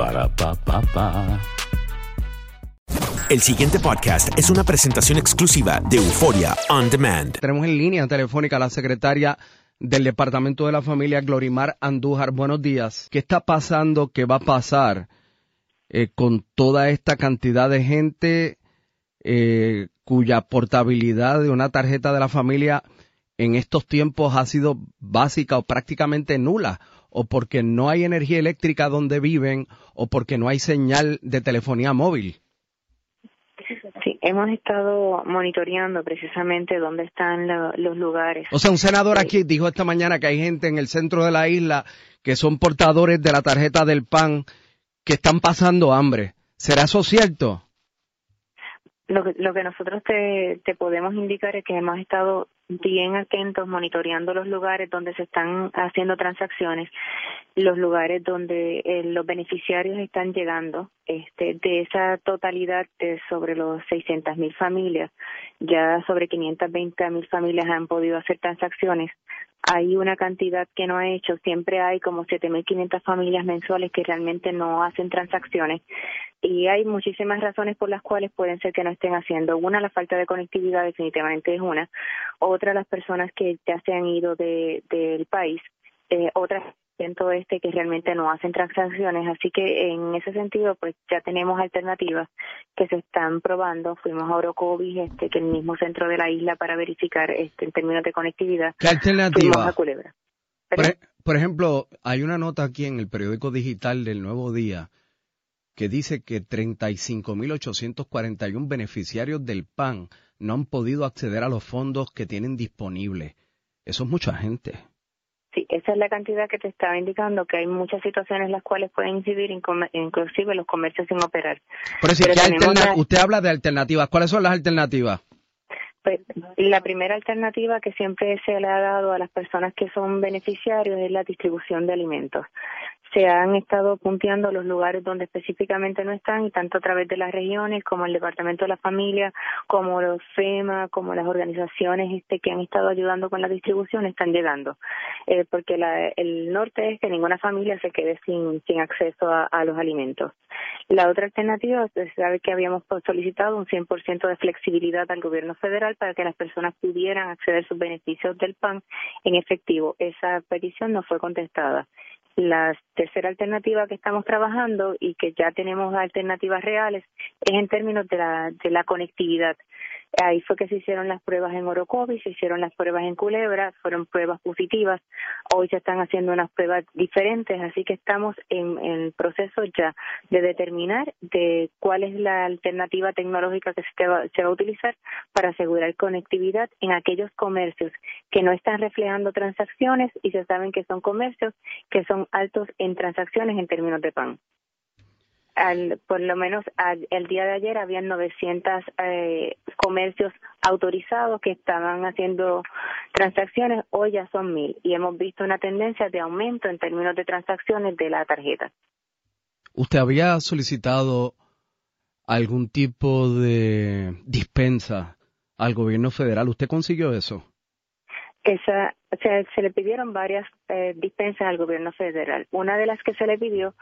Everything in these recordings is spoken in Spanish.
Para pa pa pa. El siguiente podcast es una presentación exclusiva de Euforia On Demand. Tenemos en línea telefónica a la secretaria del Departamento de la Familia, Glorimar Andújar. Buenos días. ¿Qué está pasando? ¿Qué va a pasar eh, con toda esta cantidad de gente eh, cuya portabilidad de una tarjeta de la familia en estos tiempos ha sido básica o prácticamente nula? O porque no hay energía eléctrica donde viven, o porque no hay señal de telefonía móvil. Sí, hemos estado monitoreando precisamente dónde están lo- los lugares. O sea, un senador aquí dijo esta mañana que hay gente en el centro de la isla que son portadores de la tarjeta del PAN que están pasando hambre. ¿Será eso cierto? Lo que, lo que nosotros te, podemos indicar es que hemos estado bien atentos monitoreando los lugares donde se están haciendo transacciones, los lugares donde eh, los beneficiarios están llegando. Este, de esa totalidad de sobre los 600 mil familias, ya sobre 520 mil familias han podido hacer transacciones. Hay una cantidad que no ha hecho, siempre hay como 7.500 familias mensuales que realmente no hacen transacciones y hay muchísimas razones por las cuales pueden ser que no estén haciendo. Una, la falta de conectividad definitivamente es una. Otra, las personas que ya se han ido de, del país. Eh, otras, en todo este que realmente no hacen transacciones. Así que en ese sentido, pues ya tenemos alternativas que se están probando. Fuimos a Orocovis, este, que es el mismo centro de la isla para verificar este, en términos de conectividad. ¿Qué Fuimos alternativa? a Culebra. Por, e- por ejemplo, hay una nota aquí en el periódico digital del Nuevo Día que dice que 35.841 beneficiarios del PAN no han podido acceder a los fondos que tienen disponibles. Eso es mucha gente. Sí, esa es la cantidad que te estaba indicando, que hay muchas situaciones en las cuales pueden incidir, inclusive los comercios sin operar. Pero si Pero ¿qué tenemos alterna- la- usted habla de alternativas. ¿Cuáles son las alternativas? Pues, la primera alternativa que siempre se le ha dado a las personas que son beneficiarios es la distribución de alimentos. Se han estado punteando los lugares donde específicamente no están y tanto a través de las regiones como el Departamento de la Familia, como los FEMA, como las organizaciones este, que han estado ayudando con la distribución están llegando. Eh, porque la- el norte es que ninguna familia se quede sin, acceso a, los alimentos. La otra alternativa es saber que habíamos solicitado un 100% de flexibilidad al gobierno federal para que las personas pudieran acceder a sus beneficios del PAN en efectivo. Esa petición no fue contestada. La tercera alternativa que estamos trabajando y que ya tenemos alternativas reales es en términos de la, de la conectividad. Ahí fue que se hicieron las pruebas en Orocovis, se hicieron las pruebas en Culebra, fueron pruebas positivas. Hoy se están haciendo unas pruebas diferentes, así que estamos en, en proceso ya de determinar de cuál es la alternativa tecnológica que se va, se va a utilizar para asegurar conectividad en aquellos comercios que no están reflejando transacciones y se saben que son comercios que son altos en transacciones en términos de pan al, por lo menos al, el día de ayer habían 900 eh, comercios autorizados que estaban haciendo transacciones, hoy ya son mil y hemos visto una tendencia de aumento en términos de transacciones de la tarjeta. ¿Usted había solicitado algún tipo de dispensa al gobierno federal. ¿Usted consiguió eso? Esa, se le pidieron varias eh, dispensas al gobierno federal. Una de las que se le pidió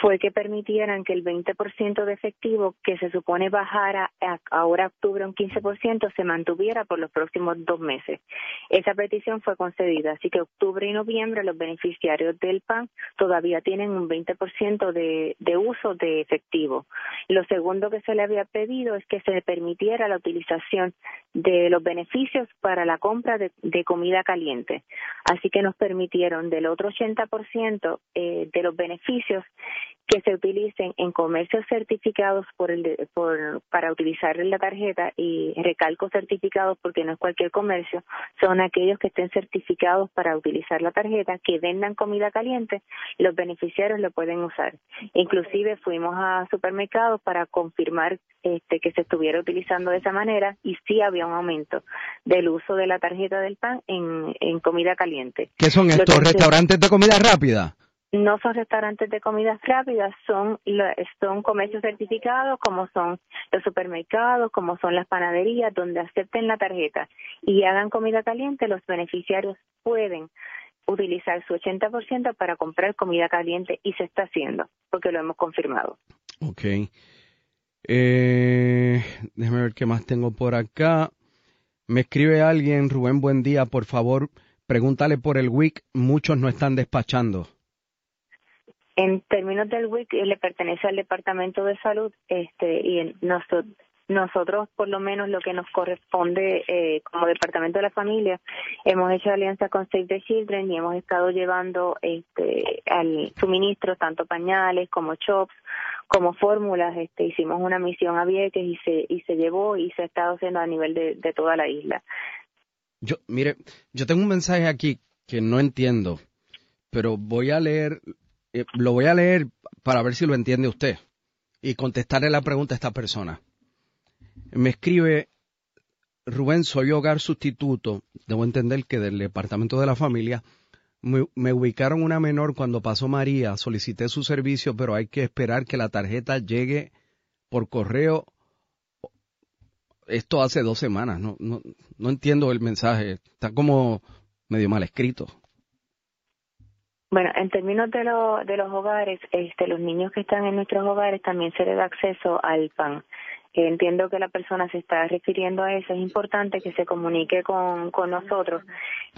fue que permitieran que el 20% de efectivo que se supone bajara ahora octubre un 15% se mantuviera por los próximos dos meses. Esa petición fue concedida, así que octubre y noviembre los beneficiarios del PAN todavía tienen un 20% de, de uso de efectivo. Lo segundo que se le había pedido es que se permitiera la utilización de los beneficios para la compra de comida caliente. Así que nos permitieron del otro 80% eh, de los beneficios que se utilicen en comercios certificados por el, por, para utilizar la tarjeta y recalco certificados porque no es cualquier comercio, son aquellos que estén certificados para utilizar la tarjeta, que vendan comida caliente, los beneficiarios lo pueden usar. Inclusive fuimos a supermercados para confirmar este, que se estuviera utilizando de esa manera y sí había un aumento del uso de la tarjeta del PAN en, en comida caliente. ¿Qué son estos restaurantes de comida rápida? No son restaurantes de comidas rápidas, son, son comercios certificados como son los supermercados, como son las panaderías, donde acepten la tarjeta y hagan comida caliente, los beneficiarios pueden utilizar su 80% para comprar comida caliente y se está haciendo, porque lo hemos confirmado. Ok. Eh, déjame ver qué más tengo por acá. Me escribe alguien, Rubén, buen día, por favor, pregúntale por el WIC, muchos no están despachando. En términos del WIC, le pertenece al Departamento de Salud este, y nosotros, nosotros, por lo menos lo que nos corresponde eh, como Departamento de la Familia, hemos hecho alianza con Save the Children y hemos estado llevando este, al suministro tanto pañales como chops como fórmulas. Este, hicimos una misión a Vieques y se, y se llevó y se ha estado haciendo a nivel de, de toda la isla. Yo, mire, yo tengo un mensaje aquí que no entiendo, pero voy a leer eh, lo voy a leer para ver si lo entiende usted y contestarle la pregunta a esta persona. Me escribe, Rubén, soy hogar sustituto. Debo entender que del departamento de la familia me, me, ubicaron una menor cuando pasó María, solicité su servicio, pero hay que esperar que la tarjeta llegue por correo. Esto hace dos semanas, no, no, no entiendo el mensaje, está como medio mal escrito. Bueno, en términos de, lo, de los hogares, este, los niños que están en nuestros hogares también se les da acceso al PAN. entiendo que la persona se está refiriendo a eso. Es importante que se comunique con, con nosotros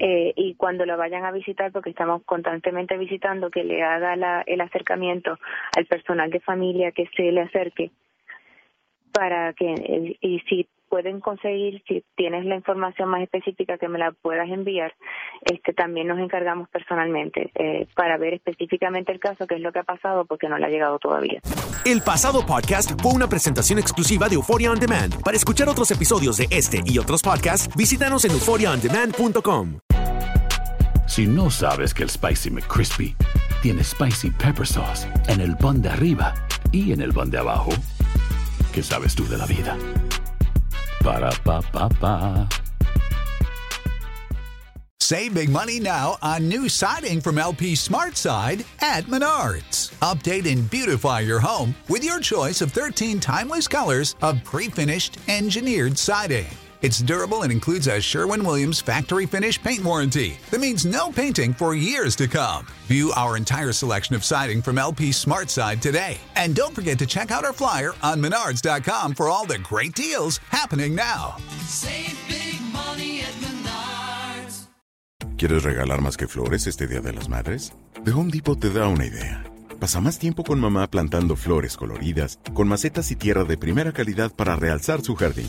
eh, y cuando lo vayan a visitar, porque estamos constantemente visitando, que le haga la, el acercamiento al personal de familia que se le acerque para que y si pueden conseguir, si tienes la información más específica que me la puedas enviar, este también nos encargamos personalmente eh, para ver específicamente el caso, qué es lo que ha pasado, porque no le ha llegado todavía. El pasado podcast fue una presentación exclusiva de Euphoria On Demand. Para escuchar otros episodios de este y otros podcasts, visítanos en euphoriaondemand.com. Si no sabes que el Spicy McCrispy tiene Spicy Pepper Sauce en el pan de arriba y en el pan de abajo, ¿qué sabes tú de la vida? Pa. Save big money now on new siding from LP Smart Side at Menards. Update and beautify your home with your choice of 13 timeless colors of pre-finished engineered siding. It's durable and includes a Sherwin Williams factory finish paint warranty that means no painting for years to come. View our entire selection of siding from LP Smart Side today. And don't forget to check out our flyer on menards.com for all the great deals happening now. Save big money at Menards. ¿Quieres regalar más que flores este Día de las Madres? The Home Depot te da una idea. Pasa más tiempo con mamá plantando flores coloridas, con macetas y tierra de primera calidad para realzar su jardín.